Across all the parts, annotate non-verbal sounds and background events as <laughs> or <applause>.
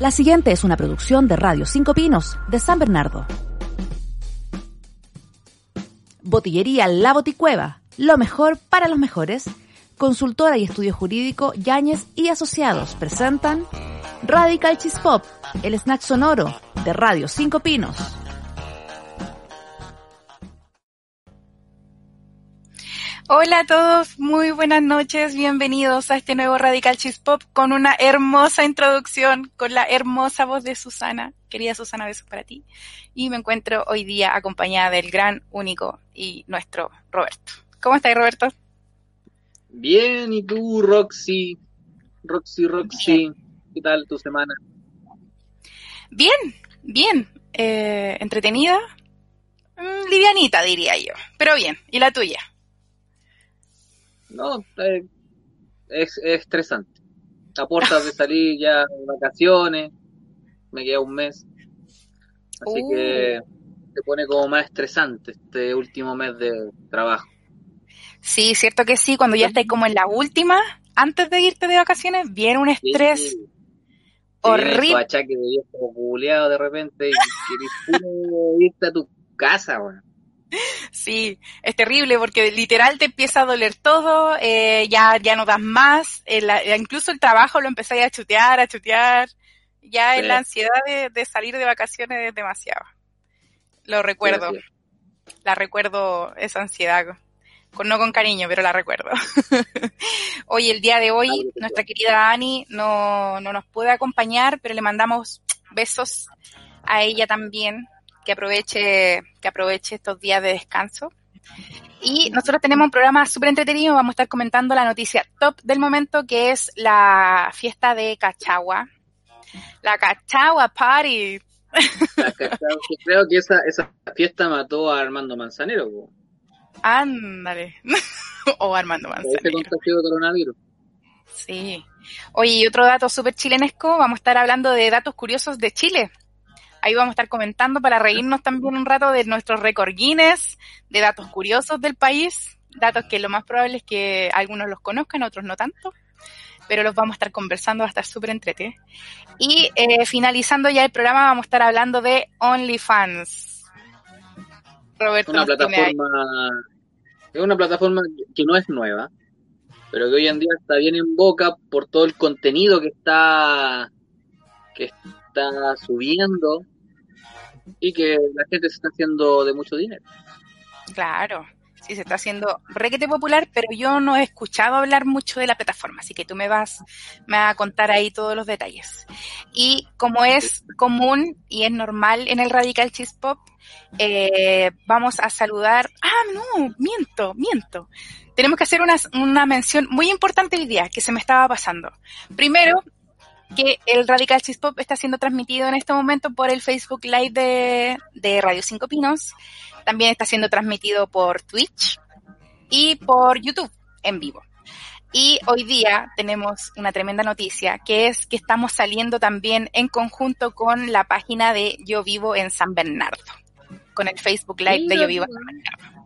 La siguiente es una producción de Radio Cinco Pinos de San Bernardo. Botillería La Boticueva, lo mejor para los mejores. Consultora y estudio jurídico Yáñez y Asociados presentan Radical Cheese Pop, el snack sonoro de Radio Cinco Pinos. Hola a todos, muy buenas noches, bienvenidos a este nuevo Radical Cheese Pop con una hermosa introducción, con la hermosa voz de Susana. Querida Susana, besos para ti. Y me encuentro hoy día acompañada del gran, único y nuestro Roberto. ¿Cómo estás, Roberto? Bien, ¿y tú, Roxy? Roxy, Roxy, ¿qué tal tu semana? Bien, bien. Eh, entretenida, mm, livianita diría yo, pero bien. ¿Y la tuya? No, eh, es, es, estresante. A puertas de salir ya de vacaciones, me queda un mes. Así que se pone como más estresante este último mes de trabajo. Sí, cierto que sí, cuando ya estás como en la última, antes de irte de vacaciones, viene un estrés Sí. horrible. achaque de viejo de repente y puro <laughs> irte a tu casa. Sí, es terrible porque literal te empieza a doler todo, eh, ya, ya no das más, eh, la- incluso el trabajo lo empezáis a chutear, a chutear, ya Sí. en la ansiedad de, de salir de vacaciones es demasiado. Lo recuerdo, Sí, la recuerdo esa ansiedad, con, no con cariño, pero la recuerdo. <laughs> hoy, el día de hoy, nuestra querida Ani no, no nos puede acompañar, pero le mandamos besos a ella también, que aproveche, que aproveche estos días de descanso. Y nosotros tenemos un programa súper entretenido, vamos a estar comentando la noticia top del momento, que es la fiesta de Cachagua. La Cachagua Party. La Creo que esa, esa fiesta mató a Armando Manzanero, po. Ándale. <laughs> o Armando Manzanero. coronavirus. Sí. Oye, y otro dato súper chilenesco, vamos a estar hablando de datos curiosos de Chile. Ahí vamos a estar comentando para reírnos también un rato de nuestros récord Guinness, de datos curiosos del país, datos que lo más probable es que algunos los conozcan, otros no tanto, pero los vamos a estar conversando, va a estar súper entrete. Y eh, finalizando ya el programa, vamos a estar hablando de OnlyFans. Roberto, una plataforma es una plataforma que no es nueva pero que hoy en día está bien en boca por todo el contenido que está que está subiendo y que la gente se está haciendo de mucho dinero Claro, sí, se está haciendo requete popular, pero yo no he escuchado hablar mucho de la plataforma, así que tú me vas, me vas a contar ahí todos los detalles. Y como es común y es normal en el Radical Cheese Pop, eh, vamos a saludar. Ah, no, miento, miento. Tenemos que hacer una, una mención muy importante hoy día que se me estaba pasando. Primero, que el Radical Cheese Pop está siendo transmitido en este momento por el Facebook Live de, de Radio Cinco Pinos. También está siendo transmitido por Twitch y por YouTube en vivo. Y hoy día tenemos una tremenda noticia, que es que estamos saliendo también en conjunto con la página de Yo Vivo en San Bernardo, con el Facebook Live de Yo Vivo en San Bernardo.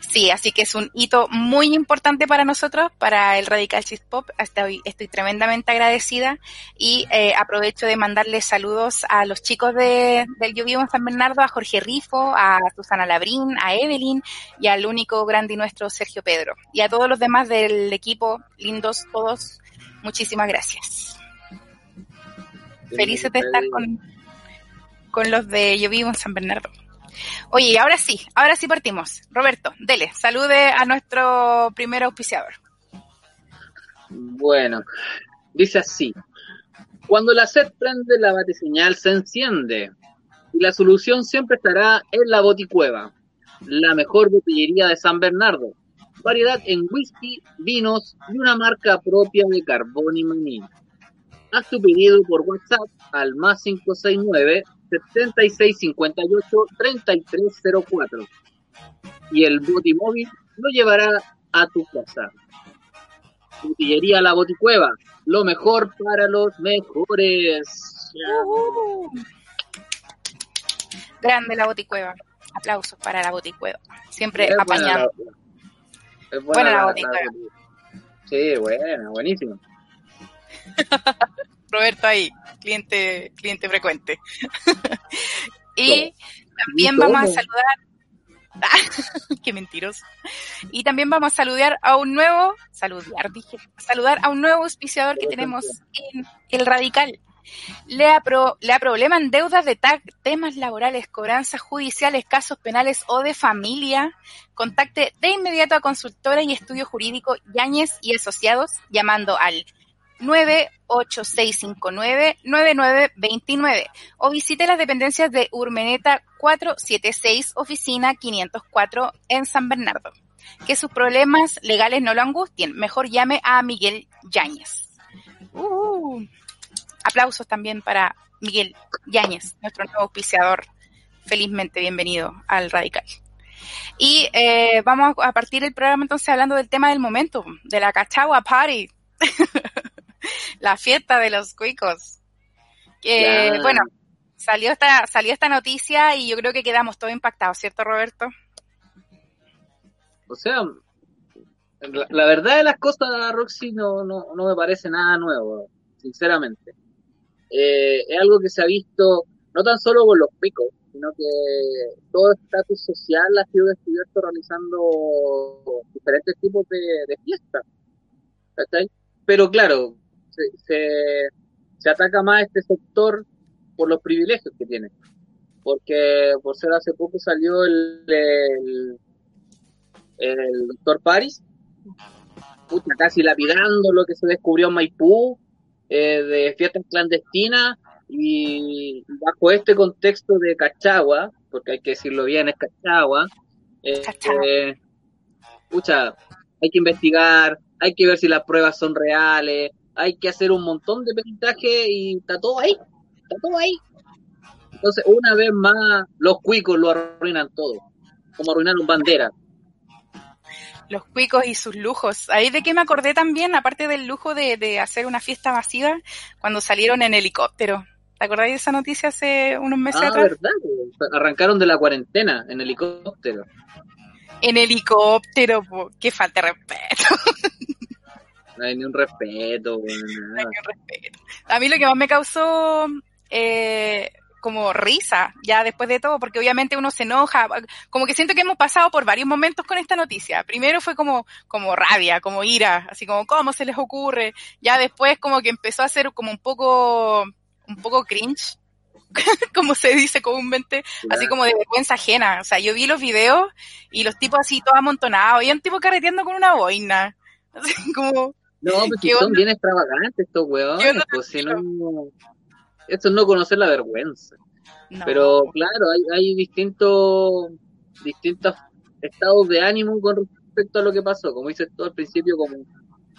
Sí, así que es un hito muy importante para nosotros, para el Radical Cheese Pop. Estoy, estoy tremendamente agradecida y eh, aprovecho de mandarles saludos a los chicos de, del Yo Vivo en San Bernardo, a Jorge Rifo, a Susana Labrín, a Evelyn y al único grande nuestro Sergio Pedro. Y a todos los demás del equipo, lindos todos, muchísimas gracias. Felices de estar con, con los de Yo Vivo en San Bernardo. Oye, ahora sí, ahora sí partimos. Roberto, dele, salude a nuestro primer auspiciador. bueno dice así cuando la sed prende la batiseñal se enciende y la solución siempre estará en la boticueva la mejor botillería de San Bernardo variedad en whisky, vinos y una marca propia de carbón y maní. Haz tu pedido por WhatsApp al más 569 7658 3304 y el Botimóvil lo llevará a tu casa. Botillería La Boticueva, lo mejor para los mejores. Uh, grande la boticueva. Aplausos para la boticueva. Siempre Es buena apañando. la- es Buena la Boticueva. Sí, buena, buenísimo. <laughs> Roberto ahí, cliente, cliente frecuente. <laughs> y también vamos a saludar <laughs> Qué mentiroso. Y también vamos a saludar a un nuevo, saludar, dije, saludar a un nuevo auspiciador que tenemos en El Radical. Le, apro, le deudas de TAC, temas laborales, cobranzas judiciales, casos penales o de familia. Contacte de inmediato a consultora y estudio jurídico Yáñez y Asociados llamando al 98659-9929 o visite las dependencias de Urmeneta 476, oficina 504 en San Bernardo. Que sus problemas legales no lo angustien, mejor llame a Miguel Yáñez. Uh, aplausos también para Miguel Yáñez, nuestro nuevo auspiciador. Felizmente bienvenido al Radical. Y eh, vamos a partir el programa entonces hablando del tema del momento, de la Cachagua Party. <laughs> la fiesta de los cuicos. Que, bueno, salió esta, salió esta noticia y yo creo que quedamos todos impactados, ¿cierto, Roberto? O sea, la, verdad de las cosas, Roxy, no, no, no me parece nada nuevo, sinceramente. Eh, es algo que se ha visto no tan solo con los cuicos, sino que todo estatus social ha sido descubierto realizando diferentes tipos de, de fiestas. Pero claro, se, se, ataca más a este sector por los privilegios que tiene. Porque por ser hace poco salió el, el, doctor Paris, puta, casi lapidando lo que se descubrió en Maipú, eh, de fiestas clandestinas, y bajo este contexto de Cachagua, porque hay que decirlo bien, es Cachagua, eh, eh hay que investigar, hay que ver si las pruebas son reales, hay que hacer un montón de peritaje y está todo ahí, está todo ahí. Entonces, una vez más, los cuicos lo arruinan todo, como arruinaron bandera. Los cuicos y sus lujos. Ahí de qué me acordé también, aparte del lujo de, hacer una fiesta masiva, cuando salieron en helicóptero. ¿Te acordáis de esa noticia hace unos meses ah, atrás? verdad. Arrancaron de la cuarentena en helicóptero. En helicóptero, qué falta de respeto. <laughs> No hay ni un respeto, A mí lo que más me causó eh, como risa, ya después de todo, porque obviamente uno se enoja, como que siento que hemos pasado por varios momentos con esta noticia. Primero fue como, como rabia, como ira, así como, ¿cómo se les ocurre? Ya después como que empezó a ser como un poco, un poco cringe, <laughs> como se dice comúnmente, así como de vergüenza ajena. O sea, yo vi los videos y los tipos así todos amontonados, y un tipo carreteando con una boina. <laughs> Así como, no, pues son bien extravagantes estos weones, pues si no, esto es no conocer la vergüenza. Pero claro, hay, hay distintos, distintos estados de ánimo con respecto a lo que pasó, como dices tú al principio, como,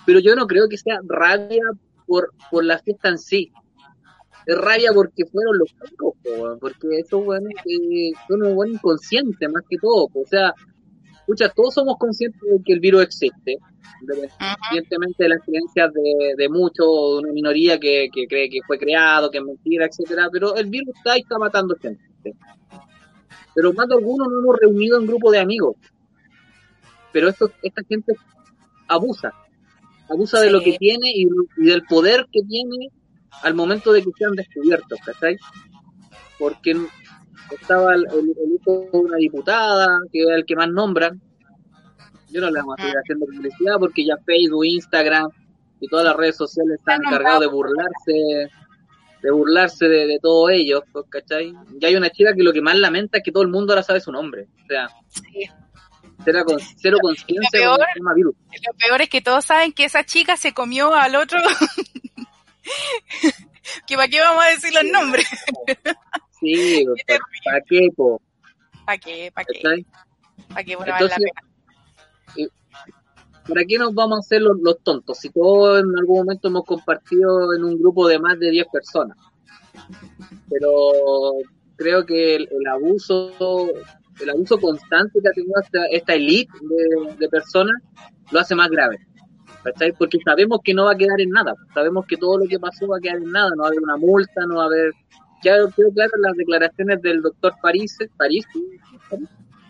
pero yo no creo que sea rabia por, por la fiesta en sí. Es rabia porque fueron los chicos, porque esos weones que son un buen inconsciente más que todo, o sea, escucha, todos somos conscientes de que el virus existe, independientemente de las creencias de, de muchos, de una minoría que, cree que fue creado, que es mentira, etcétera, pero el virus está y está matando gente. Pero más de algunos nos hemos reunido en grupo de amigos. Pero esto, esta gente abusa, abusa de lo que tiene y, del poder que tiene al momento de que sean descubiertos, ¿cachai? Porque estaba el, hijo de una diputada, que es el que más nombran, yo no le vamos a seguir haciendo publicidad porque ya Facebook, Instagram y todas las redes sociales están encargados de burlarse de burlarse de, todos ellos, pues, ¿cachai? Y hay una chica que lo que más lamenta es que todo el mundo ahora sabe su nombre. O sea, cero, con, cero conciencia lo, virus. lo peor es que todos saben que esa chica se comió al otro. <laughs> que para qué vamos a decir los nombres. <laughs> sí, ¿para qué, po? ¿Para qué? ¿Para qué? ¿Para qué? Bueno, la pena ¿para qué nos vamos a hacer los, tontos? Si todos en algún momento hemos compartido en un grupo de más de 10 personas. Pero creo que el, abuso el abuso constante que ha tenido esta, esta elite de, personas lo hace más grave. Porque sabemos que no va a quedar en nada. Sabemos que todo lo que pasó va a quedar en nada. No va a haber una multa, no va a haber... Ya quedó claro las declaraciones del doctor París. París.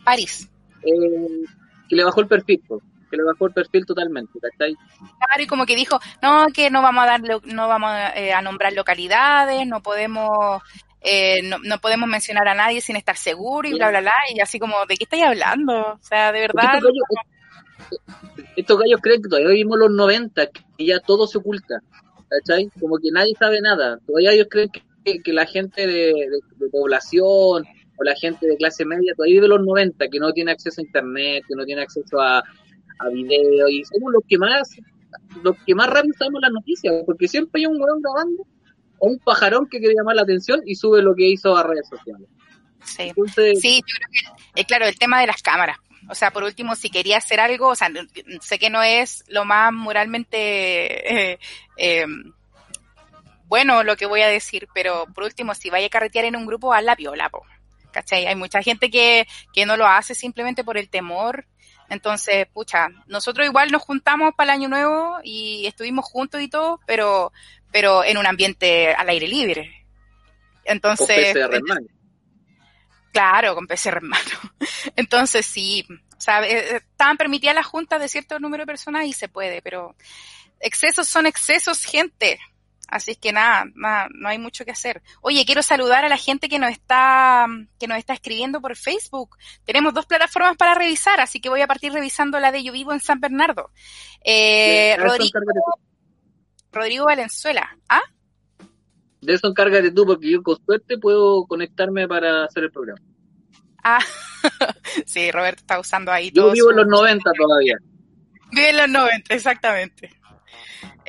París. Eh, que le bajó el perfil. Pues que le bajó el perfil totalmente, ¿cachai? Claro, y como que dijo, no, que no vamos a dar, no vamos eh, a nombrar localidades, no podemos, eh, no, no, podemos mencionar a nadie sin estar seguro y bla, bla, bla, y así como, ¿de qué estáis hablando? O sea, de verdad... Estos gallos, estos gallos, creen que todavía vivimos los 90, que ya todo se oculta, ¿cachai? Como que nadie sabe nada, todavía ellos creen que, que la gente de, de, de población o la gente de clase media todavía vive los 90, que no tiene acceso a internet, que no tiene acceso a, a video, y somos los que más, los que más rápido sabemos las noticias, porque siempre hay un weón grabando, o un pajarón que quiere llamar la atención y sube lo que hizo a redes sociales. Sí, Entonces, sí yo creo que, eh, claro, el tema de las cámaras. O sea, por último, si quería hacer algo, o sea, sé que no es lo más moralmente eh, eh, bueno lo que voy a decir, pero por último, si vaya a carretear en un grupo, haz la viola, po. ¿cachai? Hay mucha gente que, que no lo hace simplemente por el temor. Entonces, pucha, nosotros igual nos juntamos para el año nuevo y estuvimos juntos y todo, pero, pero en un ambiente al aire libre. Entonces. Con PCR en mano. Claro, con PCR en mano. <laughs> Entonces, sí, o sea, estaban permitidas las juntas de cierto número de personas y se puede, pero excesos son excesos, gente. Así es que nada, nada, no hay mucho que hacer. Oye, quiero saludar a la gente que nos está, que nos está escribiendo por Facebook. Tenemos dos plataformas para revisar, así que voy a partir revisando la de Yo Vivo en San Bernardo. Eh, Sí, Rodrigo, Valenzuela. ¿Ah? De eso encárgate tú, porque yo con suerte puedo conectarme para hacer el programa. Ah, <laughs> sí, Roberto está usando ahí Yo todo vivo su- en los 90 todavía. Vive en los 90, exactamente.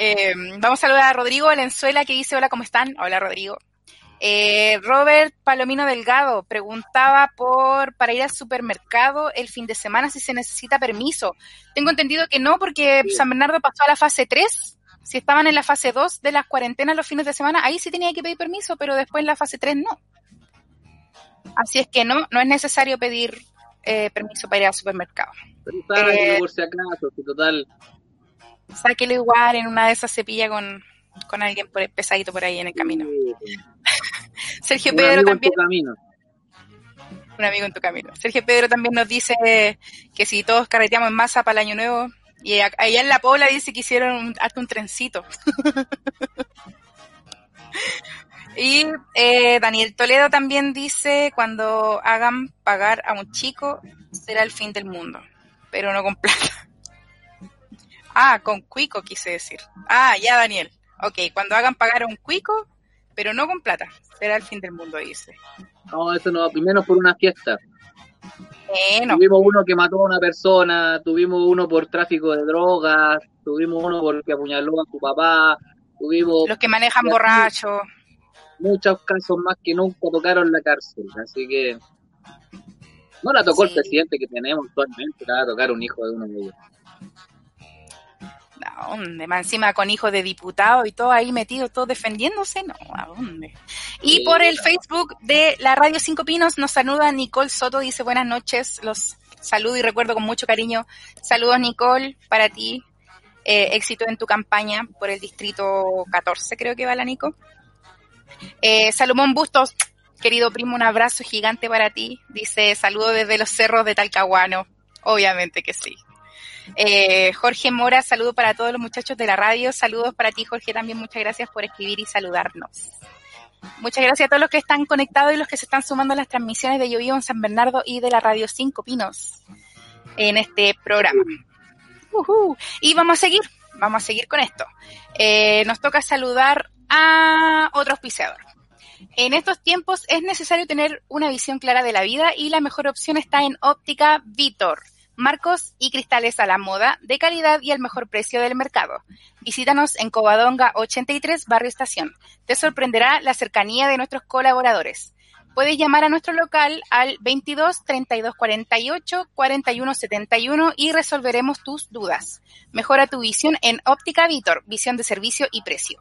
Eh, vamos a saludar a Rodrigo Valenzuela que dice, hola, ¿cómo están? Hola, Rodrigo. Eh, Robert Palomino Delgado preguntaba por para ir al supermercado el fin de semana si se necesita permiso. Tengo entendido que no, porque Sí. San Bernardo pasó a la fase 3. Si estaban en la fase 2 de las cuarentenas los fines de semana, ahí sí tenía que pedir permiso, pero después en la fase 3 no. Así es que no, no es necesario pedir eh, permiso para ir al supermercado. Pero Eh, por si acaso, si total. Sáquelo igual, en una de esas se pilla con, con alguien por, pesadito por ahí en el camino. sí, <laughs> Sergio un Pedro amigo en también, tu camino. un amigo en tu camino. Sergio Pedro también nos dice que si todos carreteamos en masa para el año nuevo, y allá en La Pobla dice que hicieron un- hasta un trencito. <laughs> y eh, Daniel Toledo también dice, cuando hagan pagar a un chico, será el fin del mundo, pero no con plata. Ah, con cuico quise decir. Ah, ya Daniel. Ok, cuando hagan pagar a un cuico, pero no con plata, será el fin del mundo, dice. No, eso no, primero por una fiesta. Bueno, Tuvimos uno que mató a una persona, tuvimos uno por tráfico de drogas, tuvimos uno porque apuñaló a su papá, tuvimos los que manejan borrachos. muchos casos más que nunca tocaron la cárcel. Así que no la tocó Sí. el presidente que tenemos actualmente, la va a tocar un hijo de uno de ellos. ¿A dónde? Más encima con hijos de diputados y todo ahí metido, todo defendiéndose, no, ¿a dónde? Y Sí, por el. Facebook de la Radio Cinco Pinos nos saluda Nicole Soto, dice buenas noches, los saludo y recuerdo con mucho cariño. Saludos Nicole, para ti, eh, éxito en tu campaña por el distrito 14, creo que va la Nico. Eh, Salomón Bustos, querido primo, un abrazo gigante para ti, dice saludo desde los cerros de Talcahuano, obviamente que sí. Eh, Jorge Mora, saludo para todos los muchachos de la radio. Saludos para ti, Jorge, también muchas gracias por escribir y saludarnos. Muchas gracias a todos los que están conectados y los que se están sumando a las transmisiones de Yo Vivo en San Bernardo y de la Radio Cinco Pinos en este programa. Y vamos a seguir, vamos a seguir con esto. Eh, nos toca saludar a otro auspiciador. En estos tiempos es necesario tener una visión clara de la vida y la mejor opción está en Óptica Vitor. Marcos y cristales a la moda, de calidad y al mejor precio del mercado. Visítanos en Covadonga 83, Barrio Estación. Te sorprenderá la cercanía de nuestros colaboradores. Puedes llamar a nuestro local al 22 32 48 41 71 y resolveremos tus dudas. Mejora tu visión en Óptica Vitor, visión de servicio y precio.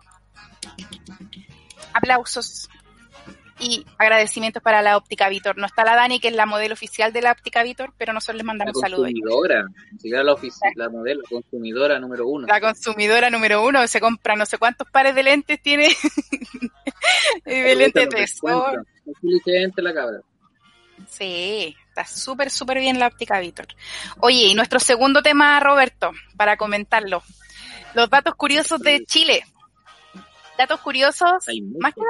Aplausos y agradecimientos para la Óptica Vitor. No está la Dani, que es la modelo oficial de la Óptica Vitor, pero nosotros les La mandamos un saludo. consumidora, siquiera la, la modelo, la consumidora número uno. La consumidora número uno se compra no sé cuántos pares de lentes tiene. <laughs> y de lentes de sol. La cabra. Sí, Está súper, súper bien la óptica Víctor. Oye, y nuestro segundo tema, Roberto, para comentarlo. Los datos curiosos de Chile. Datos curiosos, más que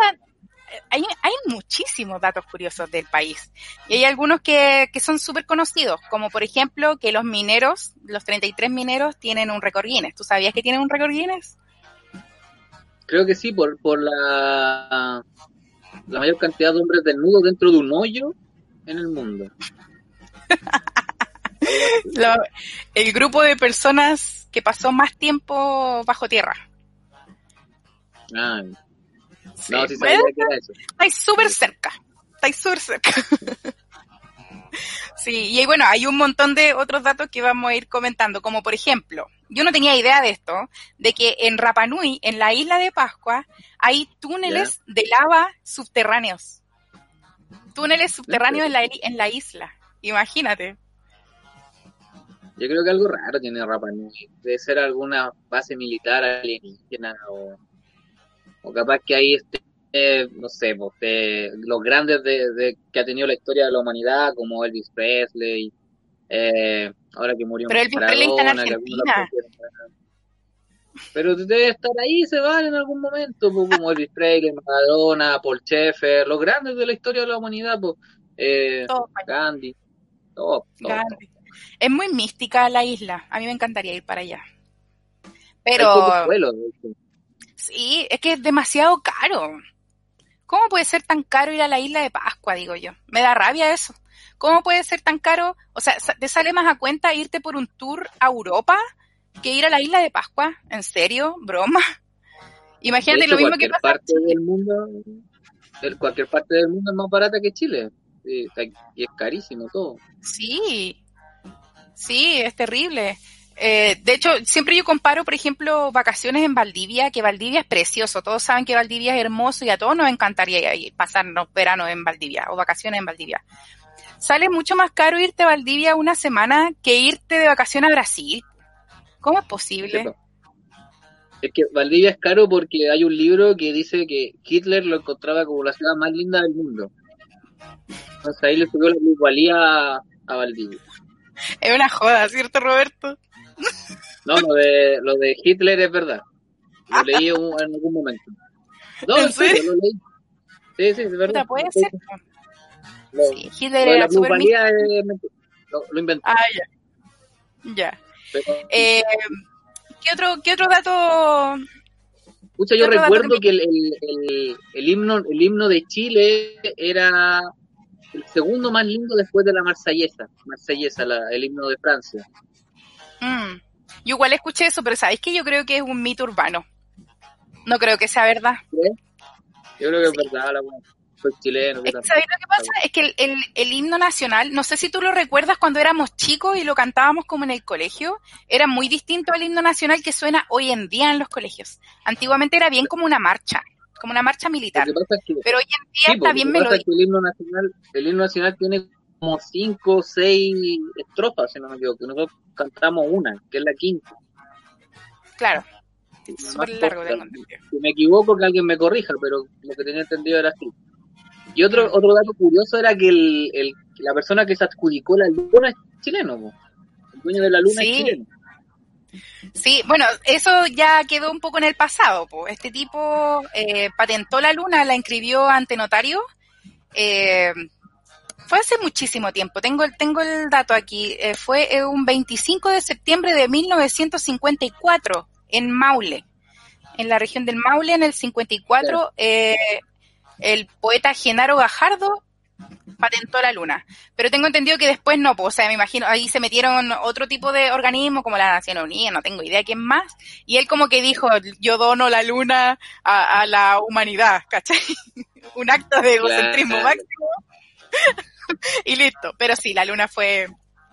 hay, hay muchísimos datos curiosos del país. Y hay algunos que, que son súper conocidos, como por ejemplo que los mineros, los 33 mineros, tienen un récord Guinness. ¿Tú sabías que tienen un récord Guinness? Creo que sí, por, por la, la mayor cantidad de hombres desnudos dentro de un hoyo en el mundo. <laughs> Lo, el grupo de personas que pasó más tiempo bajo tierra. Ah, Sí. no, sí sabía que era eso. Estáis súper cerca. Estáis súper cerca. <laughs> sí, y bueno, hay un montón de otros datos que vamos a ir comentando, como por ejemplo, yo no tenía idea de esto, de que en Rapa Nui, en la isla de Pascua, hay túneles de lava subterráneos. Túneles subterráneos en la, en la isla. Imagínate. Yo creo que algo raro tiene Rapa Nui. Debe ser alguna base militar alienígena o, o capaz que ahí esté, eh, no sé, pues, eh, los grandes de, de- que ha tenido la historia de la humanidad, como Elvis Presley, eh, ahora que murió Pero Elvis Presley está en Argentina. Pero debe estar ahí, se van en algún momento, pues, como <laughs> Elvis Presley, Maradona, Paul Schaeffer, los grandes de la historia de la humanidad, pues, eh, Todo Gandhi, todo, todo. grande. Es muy mística la isla. A mí me encantaría ir para allá. Hay Pero pocos vuelos, de hecho. Sí, es que es demasiado caro. ¿Cómo puede ser tan caro ir a la isla de Pascua, digo yo? Me da rabia eso. ¿Cómo puede ser tan caro? O sea, ¿te sale más a cuenta irte por un tour a Europa que ir a la isla de Pascua? ¿En serio? ¿Broma? Imagínate hecho, lo mismo que cualquier pasa. parte del mundo, cualquier parte del mundo es más barata que Chile. Está- y es carísimo todo. Sí, sí, es terrible. Eh, de hecho, siempre yo comparo, por ejemplo, vacaciones en Valdivia, que Valdivia es precioso. Todos saben que Valdivia es hermoso y a todos nos encantaría ir- pasarnos veranos en Valdivia o vacaciones en Valdivia. Sale mucho más caro irte a Valdivia una semana que irte de vacaciones a Brasil. ¿Cómo es posible? Es que Valdivia es caro porque hay un libro que dice que Hitler lo encontraba como la ciudad más linda del mundo. Entonces ahí le subió la plusvalía a, a Valdivia. Es una joda, ¿cierto, Roberto? No, lo de, lo de Hitler es verdad. Lo leí un- en algún momento. No, ¿En serio, serio? lo leí. Sí, sí, es verdad. Puede ser. Lo, Sí, Hitler lo era la plusvalía es lo, lo inventé. Ah, ya. Ya. pero- Eh, ¿qué, otro, ¿Qué otro dato Pucha, yo recuerdo que que el, el, el, el himno, el himno de Chile era el segundo más lindo después de la marsellesa, marsellesa la, el himno de Francia. Mm. Yo igual escuché eso, pero ¿sabéis que yo creo que es un mito urbano? No creo que sea verdad. Yo creo que Sí. es verdad, la soy chileno. ¿Sabéis lo que pasa? Es que el, el, el himno nacional, no sé si tú lo recuerdas cuando éramos chicos y lo cantábamos como en el colegio, era muy distinto al himno nacional que suena hoy en día en los colegios. Antiguamente era bien como una marcha, como una marcha militar. Es que, Pero hoy en día sí, está pues, bien es melódico. que el himno nacional, el himno nacional tiene cinco o seis estrofas, si no me equivoco. Nosotros cantamos una, que es la quinta. Claro, la súper largo entendido. Si me equivoco, que alguien me corrija, pero lo que tenía entendido era así. Y otro otro dato curioso era que el, el- la persona que se adjudicó la luna es chileno. po. El dueño de la luna Sí. es chileno. Sí, bueno, eso ya quedó un poco en el pasado. po. Este tipo eh, patentó la luna, la inscribió ante notario. eh, fue hace muchísimo tiempo. Tengo el, tengo el dato aquí. eh, fue eh, un 25 de septiembre de 1954 en Maule. En la región del Maule, en el 54, eh, el poeta Genaro Gajardo patentó la luna. Pero tengo entendido que después no, pues, o sea, me imagino, ahí se metieron otro tipo de organismo como la Nación Unida, no tengo idea quién más, y él como que dijo, yo dono la luna a, a la humanidad, ¿cachai? <laughs> Un acto de egocentrismo Claro. máximo. <laughs> y listo, pero sí, la luna fue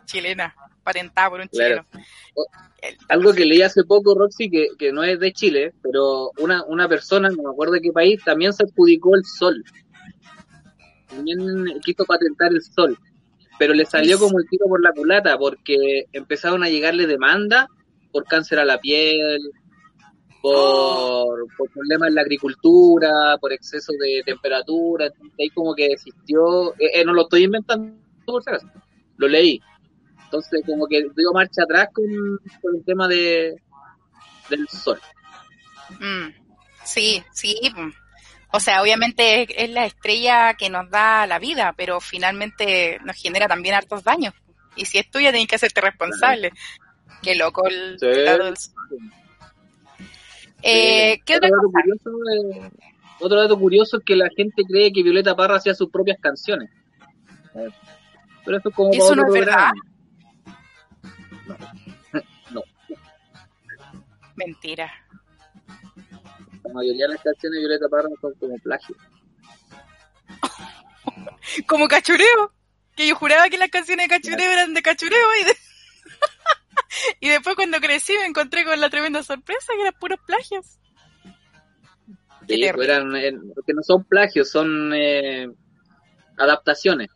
chilena, patentada por un chileno. El- Algo que leí hace poco, Roxy, que, que no es de Chile, pero una, una persona, no me acuerdo de qué país, también se adjudicó el sol. También quiso patentar el sol. Pero le salió como el tiro por la culata, porque empezaron a llegarle demandas por cáncer a la piel, por, por problemas en la agricultura, por exceso de temperatura. Entonces ahí como que desistió. Eh, eh, no lo estoy inventando, por si acaso. lo leí. Entonces, como que dio marcha atrás con, con el tema de del sol. Mm, sí, sí. O sea, obviamente es, es, la estrella que nos da la vida, pero finalmente nos genera también hartos daños. Y si es tuya, tienes que hacerte responsable. Qué loco el Sí. lado del sol. Eh, ¿Qué otro, dato curioso, eh, otro dato curioso es que la gente cree que Violeta Parra hacía sus propias canciones. Pero eso es como ¿Eso no es verdad? programa. No, Mentira. la mayoría de las canciones de Violeta Parra son como plagio. <laughs> Como cachureo. Que yo juraba que las canciones de cachureo eran de cachureo y de- <laughs> y después cuando crecí me encontré con la tremenda sorpresa que eran puros plagios. Sí, pues eran, eh, que no son plagios, son eh, adaptaciones.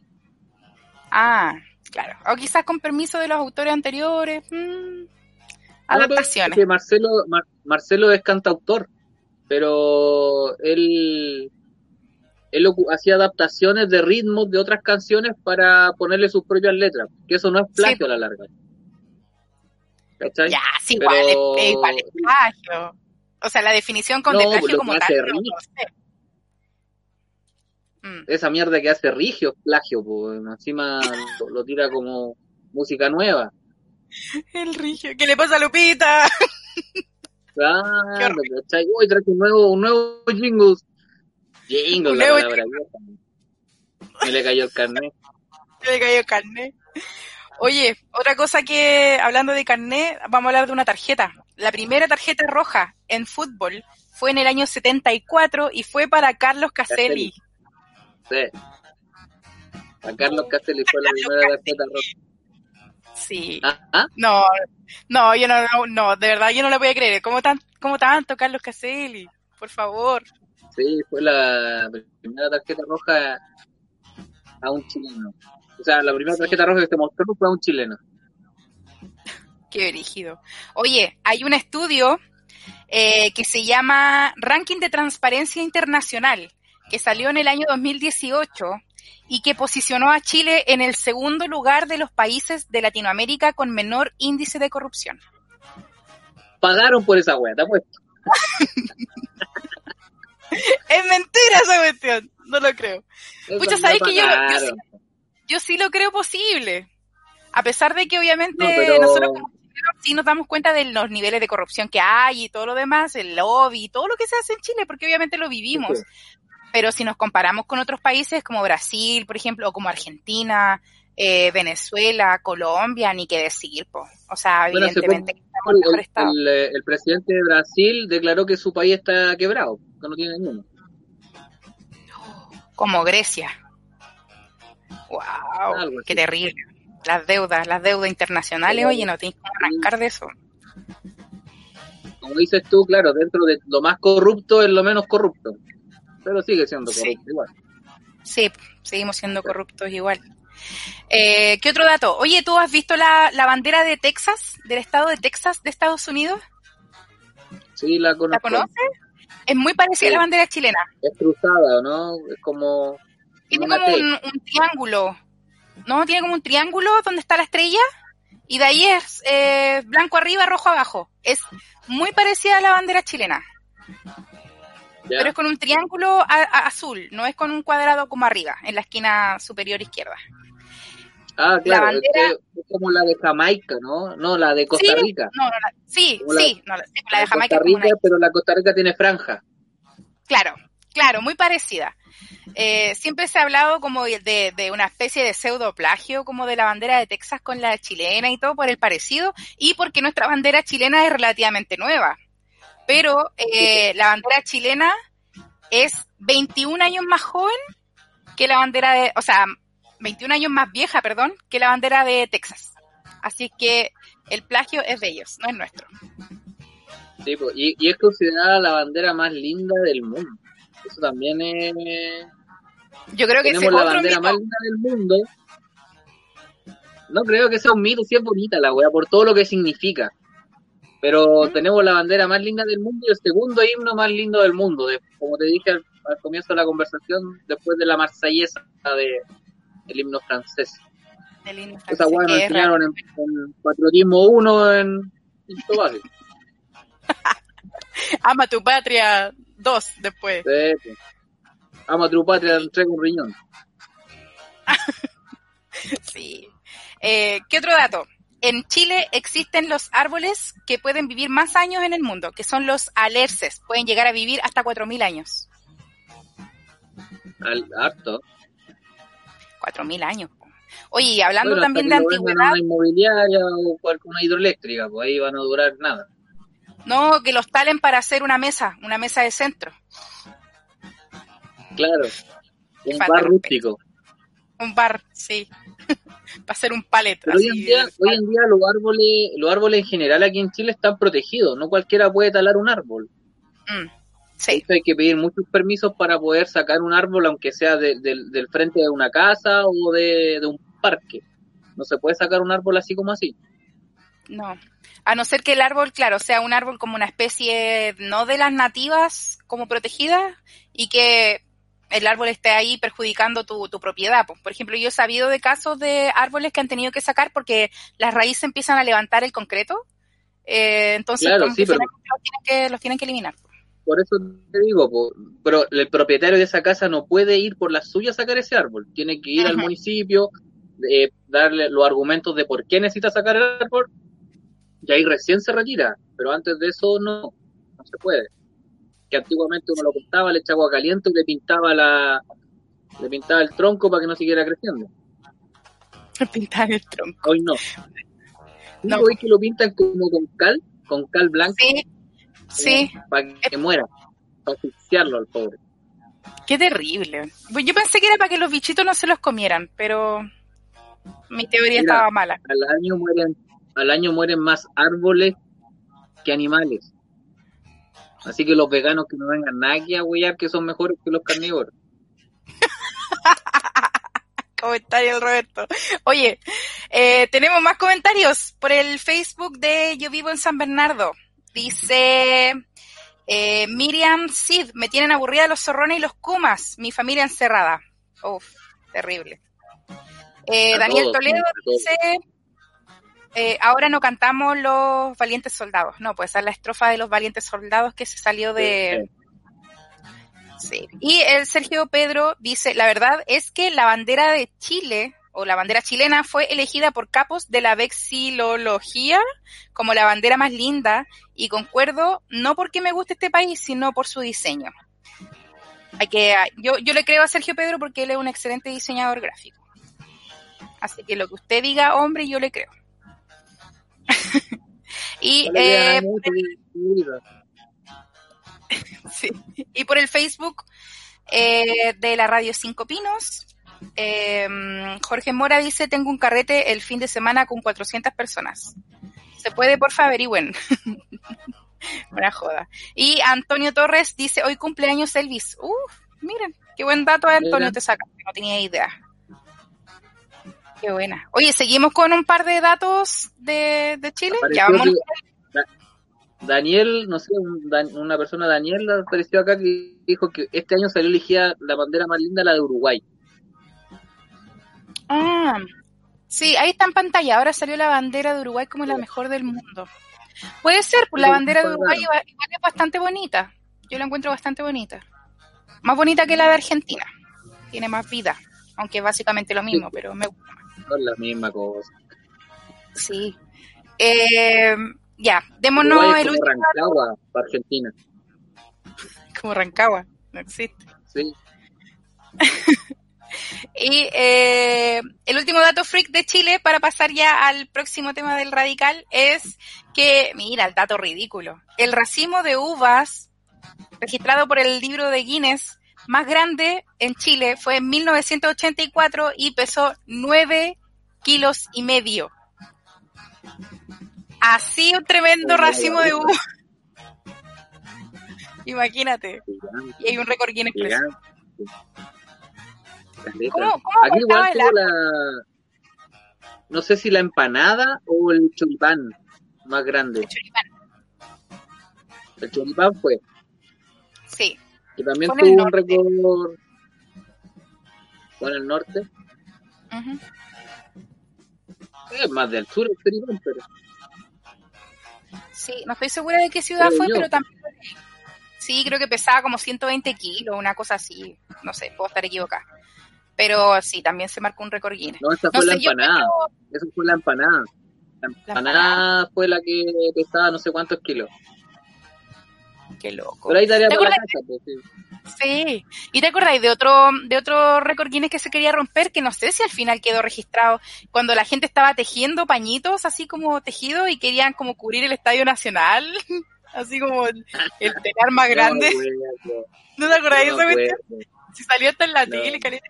Ah, claro. O quizás con permiso de los autores anteriores. mm, pero adaptaciones. es que Marcelo, Mar- Marcelo es cantautor, pero él, él hacía adaptaciones de ritmos de otras canciones para ponerle sus propias letras, que eso no es plagio Sí. a la larga. ¿Cachai? Ya, sí, igual, es, es igual es plagio. O sea, la definición con No, de pues plagio como tal, no sé. Mm, Esa mierda que hace Rigio es plagio, pues encima lo, tira como música nueva. el rigio. ¿Qué le pasa a Lupita? <laughs> Claro, ¿cachai? Uy, trae un nuevo, un nuevo jingles. Jingles, la palabra. Me le cayó el carnet. <laughs> Le cayó carnet. Oye, otra cosa que, hablando de carnet, vamos a hablar de una tarjeta. La primera tarjeta roja en fútbol fue en el año 74 y fue para Carlos Caselli. Sí. A Carlos Castelli fue la primera tarjeta roja. Sí. Ah, ah, No, no, yo no, no, no, de verdad yo no lo voy a creer. ¿Cómo, tan, cómo tanto, Carlos Caselli? Por favor. sí, fue la primera tarjeta roja a un chileno. O sea, la primera tarjeta roja que se mostró fue a un chileno. Qué brígido. Oye, hay un estudio eh, que se llama Ranking de Transparencia Internacional, que salió en el año 2018 y que posicionó a Chile en el segundo lugar de los países de Latinoamérica con menor índice de corrupción. Pagaron por esa wea, te apuesto. <laughs> Es mentira esa cuestión, no lo creo. Pucha, Esa ¿sabes la que yo- yo Yo sí lo creo posible. A pesar de que obviamente No, pero- nosotros como sí nos damos cuenta de los niveles de corrupción que hay y todo lo demás, el lobby, todo lo que se hace en Chile, porque obviamente lo vivimos. Sí. Pero si nos comparamos con otros países como Brasil, por ejemplo, o como Argentina, eh, Venezuela, Colombia, ni qué decir, po. O sea, Bueno, evidentemente que estamos El, mejor estado. el, eh, el presidente de Brasil declaró que su país está quebrado, que no tiene ninguno. Como Grecia. Wow, qué terrible. Las deudas, las deudas internacionales, oye, no tienes que arrancar de eso. Como dices tú, claro, dentro de lo más corrupto es lo menos corrupto. Pero sigue siendo Sí. corrupto igual. Sí, seguimos siendo corruptos igual. Eh, ¿Qué otro dato? Oye, ¿tú has visto la, la bandera de Texas, del estado de Texas de Estados Unidos? Sí, la ¿La conozco. conoces? Es muy parecida a la bandera chilena. Es cruzada, ¿no? Es como... Tiene como un, un triángulo. ¿No? Tiene como un triángulo donde está la estrella y de ahí es eh, blanco arriba, rojo abajo. Es muy parecida a la bandera chilena, pero es con un triángulo a- a- azul, no es con un cuadrado como arriba, en la esquina superior izquierda. Ah, claro, es, bandera- que es como la de Jamaica, ¿no? No, la de Costa Sí, Rica. No, no, la- sí, Como la- sí, no, la, sí, la de Jamaica Costa es como Rica, una pero la Costa Rica tiene franja. Claro, claro, muy parecida. Eh, siempre se ha hablado como de, una especie de pseudo plagio como de la bandera de Texas con la chilena y todo por el parecido y porque nuestra bandera chilena es relativamente nueva. Pero eh, la bandera chilena es 21 años más joven que la bandera de, o sea, 21 años más vieja, perdón, que la bandera de Texas. Así que el plagio es de ellos, no es nuestro. Sí, pues, y es considerada la bandera más linda del mundo. Eso también es... Yo creo que Tenemos la otro bandera mito. más linda del mundo. No creo que sea un mito, sí es bonita la wea, por todo lo que significa. Pero Mm. tenemos la bandera más linda del mundo y el segundo himno más lindo del mundo. de- como te dije al, al comienzo de la conversación, después de la marsellesa de el himno francés. El himno Esa francés, weá nos enseñaron en, en Patriotismo 1 en quinto. <laughs> Ama tu patria 2 después. Sí. Ama a tu patria, entrega un riñón. <laughs> Sí. Eh, ¿Qué otro dato? En Chile existen los árboles que pueden vivir más años en el mundo, que son los alerces. Pueden llegar a vivir hasta 4.000 años. Al, harto. 4.000 años. Oye, y hablando Bueno, también de antigüedad, una inmobiliaria o una hidroeléctrica, pues ahí van a durar nada. No, que los talen para hacer una mesa, una mesa de centro. Claro. Un Falta bar rústico. Un bar, sí. <laughs> para hacer un palet. Pero hoy en día, hoy en día los árboles, los árboles en general aquí en Chile están protegidos. No cualquiera puede talar un árbol. Mm, sí, hay que pedir muchos permisos para poder sacar un árbol, aunque sea de- del- del frente de una casa o de, de un parque. No se puede sacar un árbol así como así. No. A no ser que el árbol, claro, sea un árbol como una especie no de las nativas como protegida y que el árbol esté ahí perjudicando tu, tu propiedad. po. Por ejemplo, yo he sabido de casos de árboles que han tenido que sacar porque las raíces empiezan a levantar el concreto. eh, entonces, Claro, sí, pero- los tienen que, los tienen que eliminar. Por eso te digo, pero el propietario de esa casa no puede ir por la suya a sacar ese árbol. Tiene que ir al municipio, eh, darle los argumentos de por qué necesita sacar el árbol, y ahí recién se retira. Pero antes de eso no, no se puede. Que antiguamente uno lo cortaba, le echaba agua caliente y le pintaba la le pintaba el tronco para que no siguiera creciendo. <laughs> Pintar el tronco. Hoy no. No. Hoy que lo pintan como con cal, con cal blanca, Sí, sí. para que muera, para asfixiarlo al pobre. Qué terrible. Pues Yo pensé que era para que los bichitos no se los comieran, pero mi teoría Mira. estaba mala. al año mueren al año mueren más árboles que animales así que los veganos que no vengan nadie a huellar que son mejores que los carnívoros <laughs> Comentario del Roberto. Oye, eh, tenemos más comentarios por el Facebook de Yo Vivo en San Bernardo. Dice eh, Miriam Sid, me tienen aburrida los zorrones y los kumas, mi familia encerrada. Uf, terrible. Eh, Daniel todos, Toledo dice, eh, ahora no cantamos los valientes soldados. No, pues esa es la estrofa de los valientes soldados que se salió de... Sí. Y el Sergio Pedro dice, la verdad es que la bandera de Chile o la bandera chilena fue elegida por capos de la vexilología como la bandera más linda y concuerdo no porque me guste este país, sino por su diseño. Hay que, yo, yo le creo a Sergio Pedro porque él es un excelente diseñador gráfico. Así que lo que usted diga, hombre, yo le creo. Y crean a eh. <laughs> Sí. Y por el Facebook eh, de la Radio Cinco Pinos, eh, Jorge Mora dice, tengo un carrete el fin de semana con 400 personas. ¿Se puede, por favor, averigüen? <laughs> Una joda. Y Antonio Torres dice, hoy cumpleaños Elvis. Uf, miren, qué buen dato Antonio Mira. te saca, no tenía idea. Qué buena. Oye, seguimos con un par de datos de, de Chile. Ya vamos. Daniel, no sé, un una persona, Daniel, apareció acá que dijo que este año salió elegida la bandera más linda, la de Uruguay. Ah, sí, ahí está en pantalla. Ahora salió la bandera de Uruguay como la mejor del mundo. Puede ser, pues la bandera de Uruguay igual igual es bastante bonita. Yo la encuentro bastante bonita. Más bonita que la de Argentina. Tiene más vida, aunque es básicamente lo mismo, pero me gusta más. Es la misma cosa. Sí. Eh, ya, démonos Uruguay es el como último Rancagua para Argentina. como Rancagua, no existe. Sí. <laughs> Y eh, el último dato freak de Chile para pasar ya al próximo tema del radical es que, mira, el dato ridículo. El racimo de uvas registrado por el libro de Guinness más grande en Chile fue en 1984 y pesó 9 kilos y medio. Así un tremendo racimo de uvas. <laughs> Imagínate. Y hay un récord Guinness. ¿Cómo, cómo Aquí igual el tuvo la... No sé si la empanada o el choripán más grande. choripán? El choripán fue. Que también tuvo un récord... En el norte. Es más del sur, el pero. Sí, no estoy segura de qué ciudad fue, pero también. Sí, creo que pesaba como 120 kilos, una cosa así. No sé, puedo estar equivocada. Pero sí, también se marcó un récord Guinness. No, esa fue la empanada. Esa fue la empanada. La empanada, fue la que pesaba no sé cuántos kilos. Qué loco. Pero ahí daría para la casa, pues, sí. Sí. ¿Y te acordáis de otro, de otro récord Guinness que se quería romper? Que no sé si al final quedó registrado. Cuando la gente estaba tejiendo pañitos así como tejidos y querían como cubrir el Estadio Nacional. <laughs> Así como el, telar más <laughs> grande. ¿No, te acordáis de eso? Si salió hasta en la tele, caliente.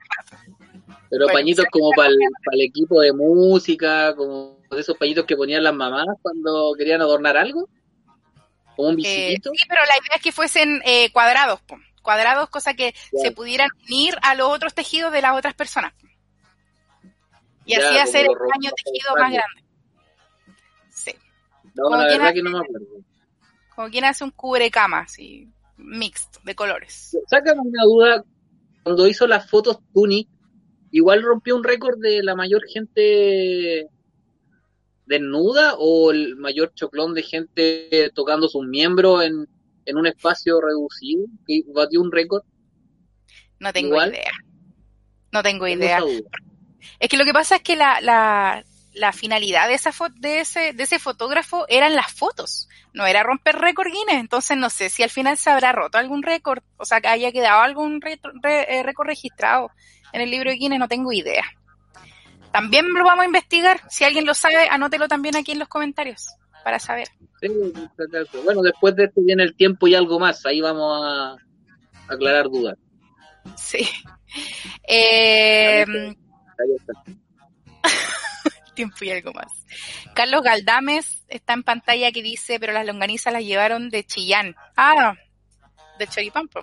Pero pañitos como para el, equipo de música, como de esos pañitos que ponían las mamás cuando querían adornar algo. Como un eh, sí, pero la idea es que fuesen eh, cuadrados. Po cuadrados, cosa que se pudieran unir a los otros tejidos de las otras personas. Y así hacer el baño tejido más grande. Sí. como la verdad que no me acuerdo. Como quien hace un cubrecama, así, mixto, de colores. Sácame una duda, cuando hizo las fotos Tunic, igual rompió un récord de la mayor gente desnuda o el mayor choclón de gente tocando sus miembros en, en un espacio reducido que batió un récord? No tengo idea. No tengo idea. Es que lo que pasa es que la, la, la finalidad de esa de ese de ese fotógrafo eran las fotos, no era romper récord Guinness, entonces no sé si al final se habrá roto algún récord, o sea, que haya quedado algún eh, récord registrado en el libro de Guinness, no tengo idea. También lo vamos a investigar, si alguien lo sabe, anótelo también aquí en los comentarios para saber. bueno, después de esto viene el tiempo y algo más, ahí vamos a aclarar dudas. Sí. Eh, <laughs> tiempo y algo más. Carlos Galdames está en pantalla que dice, pero las longanizas las llevaron de Chillán. Ah, de Choripampo.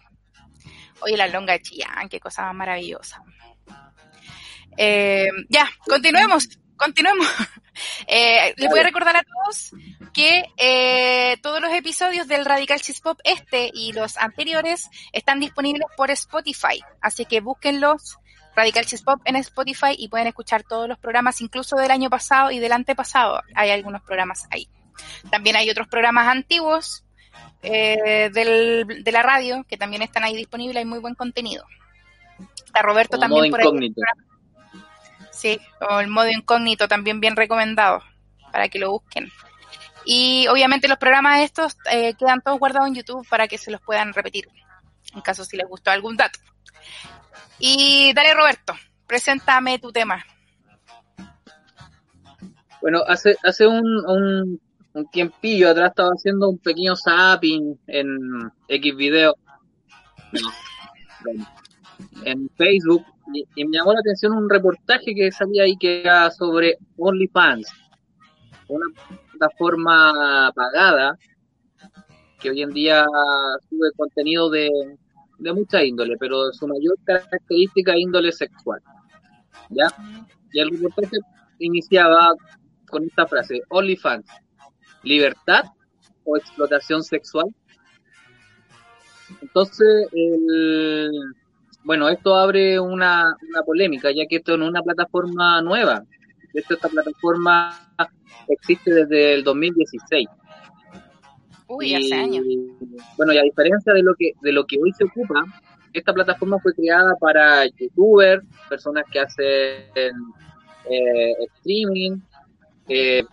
Oye, la longa de Chillán, qué cosa más maravillosa. Eh, ya, continuemos, continuemos. <laughs> Eh, les voy a recordar a todos que eh, todos los episodios del Radical Pop este y los anteriores están disponibles por Spotify, así que búsquenlos Radical Pop en Spotify y pueden escuchar todos los programas, incluso del año pasado y del antepasado. Hay algunos programas ahí. También hay otros programas antiguos eh, del, de la radio que también están ahí disponibles. Hay muy buen contenido. Está Roberto también por ahí. Sí, o el modo incógnito también bien recomendado para que lo busquen. Y obviamente los programas estos eh, quedan todos guardados en YouTube para que se los puedan repetir en caso si les gustó algún dato. Y dale Roberto, preséntame tu tema. Bueno, hace, hace un, un, tiempillo atrás estaba haciendo un pequeño zapping en X video en Facebook y, me llamó la atención un reportaje que salía ahí que era sobre OnlyFans, una plataforma pagada que hoy en día sube contenido de, de mucha índole, pero su mayor característica es índole sexual. ¿Ya? Y el reportaje iniciaba con esta frase, OnlyFans, libertad o explotación sexual. Entonces, el, bueno, esto abre una, polémica, ya que esto no es una plataforma nueva. esta plataforma existe desde el 2016. Uy, hace años. Bueno, y a diferencia de lo que de lo que hoy se ocupa, esta plataforma fue creada para youtubers, personas que hacen eh, streaming, eh,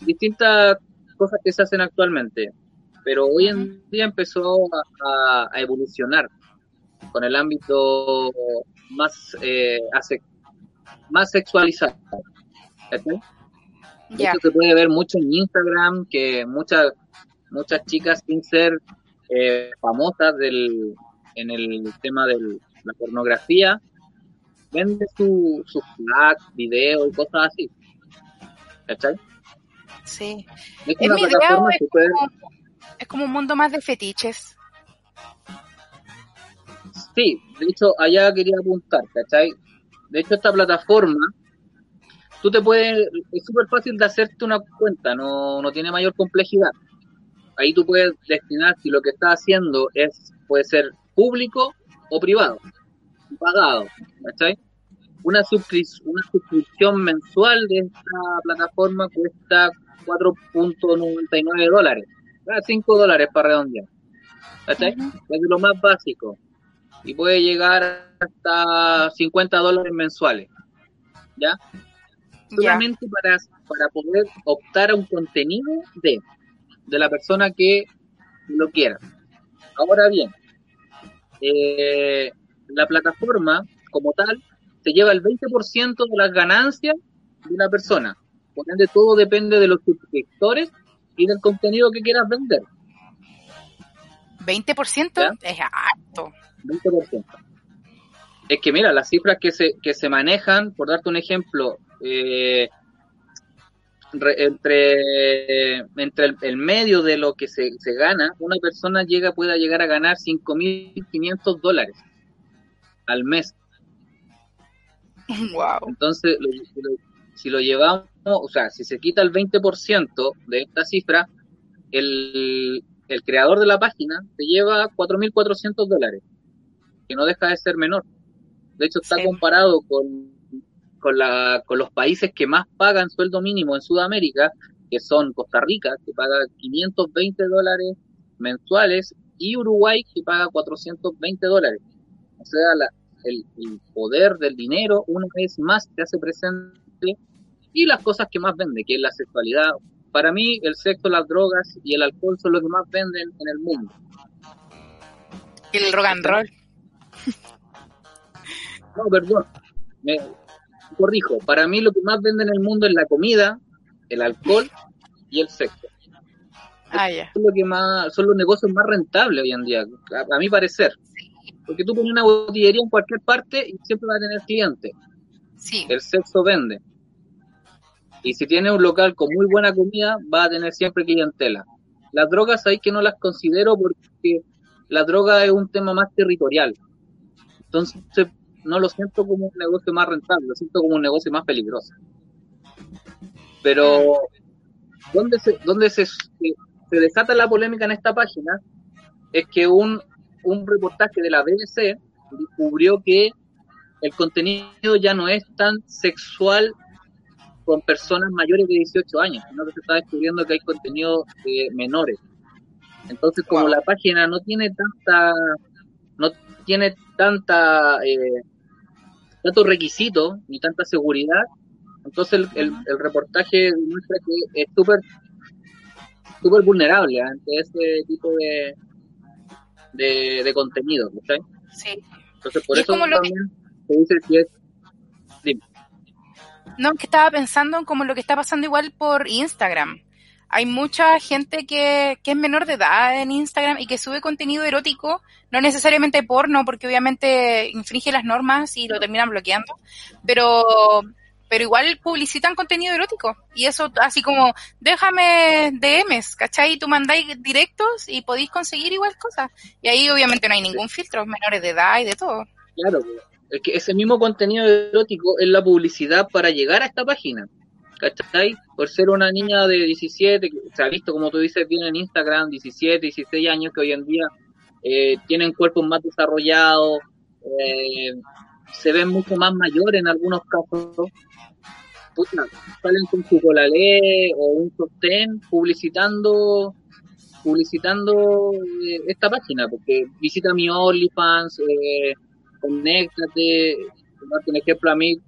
distintas cosas que se hacen actualmente. Pero hoy en día empezó a evolucionar con el ámbito más eh, más sexualizado. Esto se puede ver mucho en Instagram, que muchas muchas chicas sin ser eh, famosas del, en el tema de la pornografía, venden sus su flags, videos y cosas así. ¿Cachai? Sí. Es, es, como, es como un mundo más de fetiches. Sí, de hecho, allá quería apuntar, ¿cachai? De hecho, esta plataforma, tú te puedes, es súper fácil de hacerte una cuenta, no, no tiene mayor complejidad. Ahí tú puedes destinar si lo que estás haciendo es, puede ser público o privado, pagado, ¿cachai? una, una suscripción mensual de esta plataforma cuesta 4.99 dólares, 5 dólares para redondear. ¿Cachai? Es lo más básico. Y puede llegar hasta 50 dólares mensuales. ¿Ya? Solamente para, para poder optar a un contenido de, de la persona que lo quiera. Ahora bien, eh, la plataforma como tal se lleva el 20% de las ganancias de una persona. Por ende, todo depende de los suscriptores y del contenido que quieras vender. 20% es alto. 20%. Es que mira, las cifras que se, que se manejan, por darte un ejemplo, eh, entre, entre el, medio de lo que se, se, gana, una persona llega pueda llegar a ganar 5.500 dólares al mes. Wow. Entonces, si lo llevamos, o sea, si se quita el 20% de esta cifra, el, el creador de la página se lleva 4.400 dólares, que no deja de ser menor. De hecho, está comparado con, con, la, con los países que más pagan sueldo mínimo en Sudamérica, que son Costa Rica, que paga 520 dólares mensuales, y Uruguay, que paga 420 dólares. O sea, la, el, poder del dinero una vez más se hace presente y las cosas que más vende, que es la sexualidad. Para mí el sexo, las drogas y el alcohol son lo que más venden en el mundo. ¿Y el rock and roll? No, perdón. Me corrijo. Para mí lo que más vende en el mundo es la comida, el alcohol y el sexo. Ah, lo que más, son los negocios más rentables hoy en día, a, a mi parecer. Porque tú pones una botillería en cualquier parte y siempre va a tener clientes. Sí. El sexo vende. Y si tiene un local con muy buena comida, va a tener siempre clientela. Las drogas hay que no las considero porque la droga es un tema más territorial. Entonces, no lo siento como un negocio más rentable, lo siento como un negocio más peligroso. Pero, ¿dónde se, dónde se, se desata la polémica en esta página? Es que un un reportaje de la BBC descubrió que el contenido ya no es tan sexual con personas mayores de 18 años, sino que se está descubriendo que hay contenido de menores. Entonces, como la página no tiene tanta, no tiene tanta, eh, tantos requisitos ni tanta seguridad, entonces el, el, reportaje muestra que es súper súper vulnerable ante ese tipo de, de, de contenido, ¿sabes? Sí. Entonces, por eso también se dice si es... Dime. No, que estaba pensando en como lo que está pasando igual por Instagram. Hay mucha gente que, que es menor de edad en Instagram y que sube contenido erótico, no necesariamente porno, porque obviamente infringe las normas y lo terminan bloqueando, pero pero igual publicitan contenido erótico. Y eso así como, déjame DMs, ¿cachai? Tú mandáis directos y podéis conseguir igual cosas. Y ahí obviamente no hay ningún filtro, menores de edad y de todo. Claro, es que ese mismo contenido erótico es la publicidad para llegar a esta página. ¿Cachai? Por ser una niña de 17, que se ha visto, como tú dices, bien en Instagram, 17, 16 años, que hoy en día eh, tienen cuerpos más desarrollados, eh, se ven mucho más mayores en algunos casos, salen con su colalé o un sostén publicitando publicitando eh, esta página, porque visita mi OnlyFans, eh, conéctate, por ejemplo a mí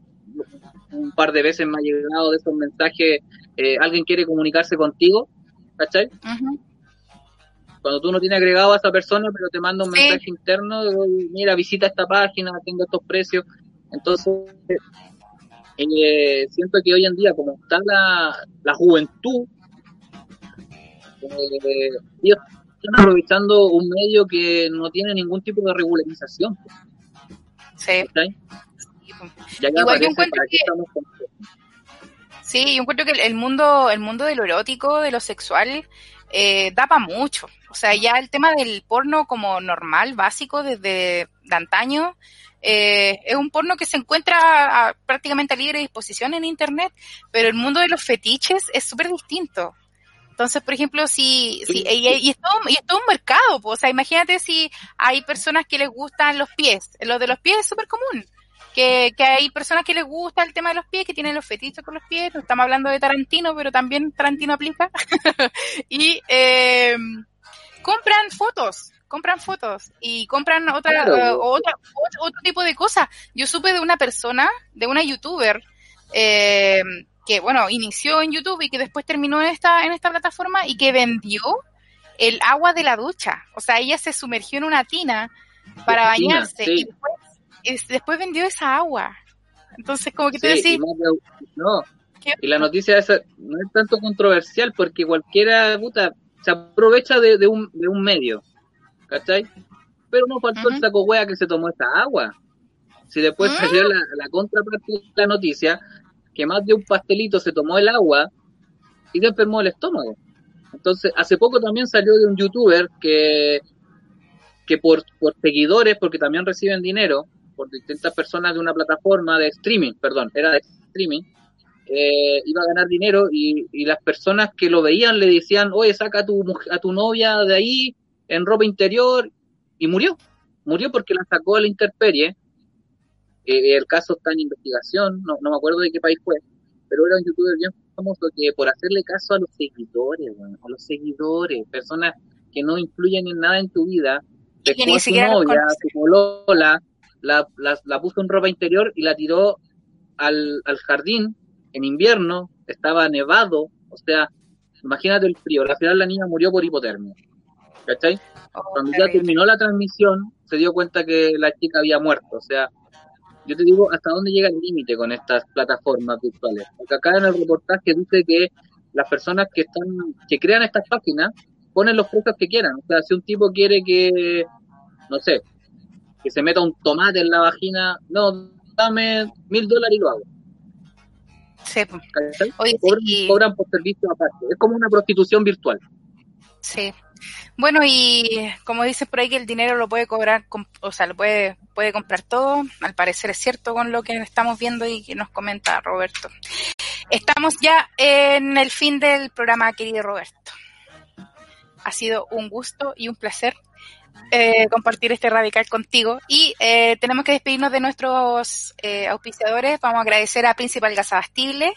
un par de veces me ha llegado de esos mensajes, eh, alguien quiere comunicarse contigo, ¿cachai? Cuando tú no tienes agregado a esa persona, pero te manda un mensaje interno, mira, visita esta página, tengo estos precios, entonces eh, siento que hoy en día, como está la, la juventud, eh, ellos están aprovechando un medio que no tiene ningún tipo de regularización. Sí. Igual yo encuentro que... Sí, yo encuentro que el mundo, el mundo de lo erótico, de lo sexual, eh, da para mucho. O sea, ya el tema del porno como normal, básico, desde de antaño, eh, es un porno que se encuentra prácticamente a libre disposición en Internet, pero el mundo de los fetiches es súper distinto. Entonces, por ejemplo, si, si y, es todo, y es todo un mercado, pues, o sea, imagínate si hay personas que les gustan los pies, lo de los pies es súper común. Que, que hay personas que les gusta el tema de los pies, que tienen los fetiches con los pies, estamos hablando de Tarantino, pero también Tarantino aplica, <laughs> y eh, compran fotos, compran fotos y compran otra, Claro. eh, otra, otro, otro tipo de cosas. Yo supe de una persona, de una youtuber, eh, que bueno, inició en YouTube y que después terminó en esta, en esta plataforma y que vendió el agua de la ducha. O sea, ella se sumergió en una tina para bañarse sí. y después, es- después vendió esa agua. Entonces, como que tú Sí, decís, y y la noticia esa no es tanto controversial porque cualquiera puta se aprovecha de, de un, de un medio, ¿cachai? Pero no faltó el Ujú. saco wea que se tomó esa agua. Si después Mm. salió la, la contraparte de la noticia, que más de un pastelito se tomó el agua y se enfermó el estómago. Entonces, hace poco también salió de un youtuber que, que por, por seguidores, porque también reciben dinero, por distintas personas de una plataforma de streaming, perdón, era de streaming, eh, iba a ganar dinero y, y las personas que lo veían le decían, oye, saca a tu, a tu novia de ahí en ropa interior y murió. Murió porque la sacó a la intemperie. Eh, el caso está en investigación, no, no me acuerdo de qué país fue, pero era un youtuber bien famoso que por hacerle caso a los seguidores, a los seguidores, personas que no influyen en nada en tu vida, que ni a su siquiera los novia, su polola, la, la, la puso en ropa interior y la tiró al, al jardín en invierno, estaba nevado, o sea, imagínate el frío, al final la niña murió por hipotermia, ¿cachai? Oh, Cuando ya terminó la transmisión, se dio cuenta que la chica había muerto, o sea, yo te digo hasta dónde llega el límite con estas plataformas virtuales, porque acá en el reportaje dice que las personas que están, que crean estas páginas, ponen los precios que quieran, o sea, si un tipo quiere que, no sé, que se meta un tomate en la vagina, no, dame mil dólares y lo hago. Sí, cobran, sí. cobran por servicio aparte. Es como una prostitución virtual. Sí. Bueno, y como dicen por ahí que el dinero lo puede cobrar, o sea, lo puede, puede comprar todo, al parecer es cierto con lo que estamos viendo y que nos comenta Roberto. Estamos ya en el fin del programa, querido Roberto. Ha sido un gusto y un placer eh, compartir este radical contigo y eh, tenemos que despedirnos de nuestros eh, auspiciadores. Vamos a agradecer a Principal Gas Abastible,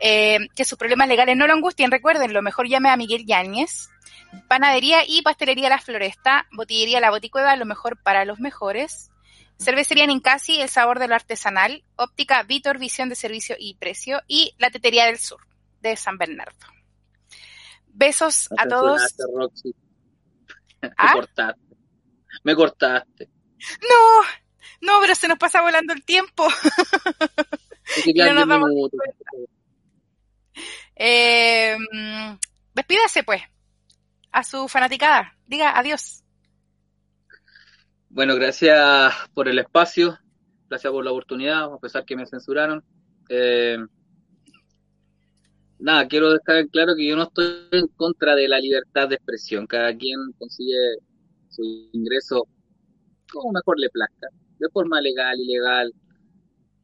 eh, que sus problemas legales no lo angustien. Recuerden, lo mejor llame a Miguel Yáñez. Panadería y Pastelería La Floresta, Botillería La Boticueva, lo mejor para los mejores. Cervecería Nincasi, el sabor de lo artesanal. Óptica Vitor, visión de servicio y precio. Y la Tetería del Sur, de San Bernardo. Besos a todos. Roxy. ¿Ah? Me cortaste. No, no, pero se nos pasa volando el tiempo. <laughs> No nos 10 damos. Eh, despídase, pues, a su fanaticada. Diga adiós. Bueno, gracias por el espacio. Gracias por la oportunidad, a pesar que me censuraron. Eh, nada, quiero dejar en claro que yo no estoy en contra de la libertad de expresión. Cada quien consigue su ingreso como mejor le plazca, de forma legal, ilegal.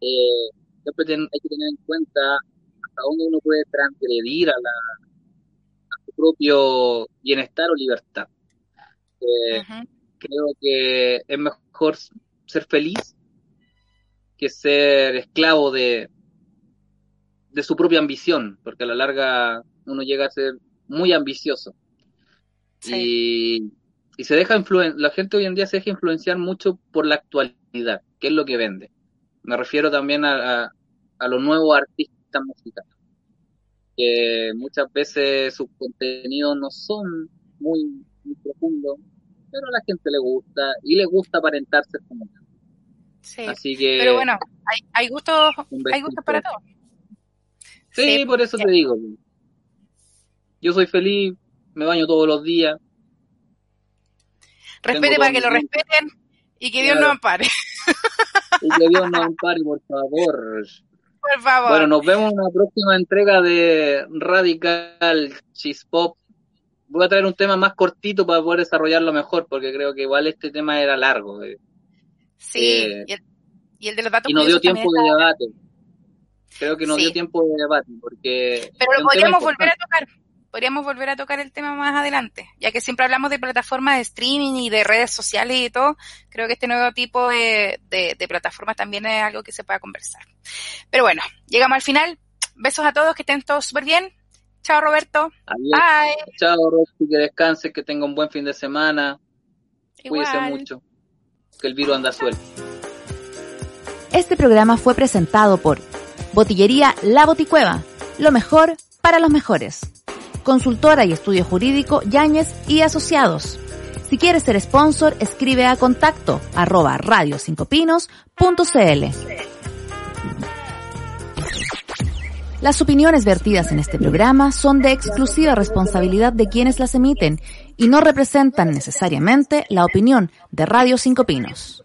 Eh, siempre ten- hay que tener en cuenta hasta dónde uno puede transgredir a, la, a su propio bienestar o libertad. Eh, creo que es mejor ser feliz que ser esclavo de, de su propia ambición, porque a la larga uno llega a ser muy ambicioso. Sí. Y, y se deja influen la gente hoy en día se deja influenciar mucho por la actualidad, que es lo que vende. Me refiero también a, a, a los nuevos artistas musicales, que muchas veces sus contenidos no son muy, muy profundos, pero a la gente le gusta y le gusta aparentarse como tal. Sí. Así que Pero bueno, hay, hay gustos, hay gustos para todos. Sí, Sí, por eso ya. te digo. Yo soy feliz, me baño todos los días. Respete para que lo respeten y que Dios Claro. nos ampare. <laughs> Y que Dios nos ampare, por favor. Por favor. Bueno, nos vemos en una próxima entrega de Radical Chispop. Voy a traer un tema más cortito para poder desarrollarlo mejor, porque creo que igual este tema era largo. eh, sí, eh, y, el, y el de los datos Y no dio tiempo de debate. Creo que no Sí. dio tiempo de debate, porque... Pero lo podríamos volver a tocar. Podríamos volver a tocar el tema más adelante, ya que siempre hablamos de plataformas de streaming y de redes sociales y todo, creo que este nuevo tipo de, de, plataformas también es algo que se pueda conversar. Pero bueno, llegamos al final, besos a todos, que estén todos súper bien, chao Roberto, bye. Chao Roberto, que descanse, que tenga un buen fin de semana, cuídese mucho, que el virus anda suelto. Este programa fue presentado por Botillería La Boticueva, lo mejor para los mejores. Consultora y estudio jurídico Yáñez y Asociados. Si quieres ser sponsor, escribe a contacto arroba radio5pinos.cl. Las opiniones vertidas en este programa son de exclusiva responsabilidad de quienes las emiten y no representan necesariamente la opinión de Radio Cinco Pinos.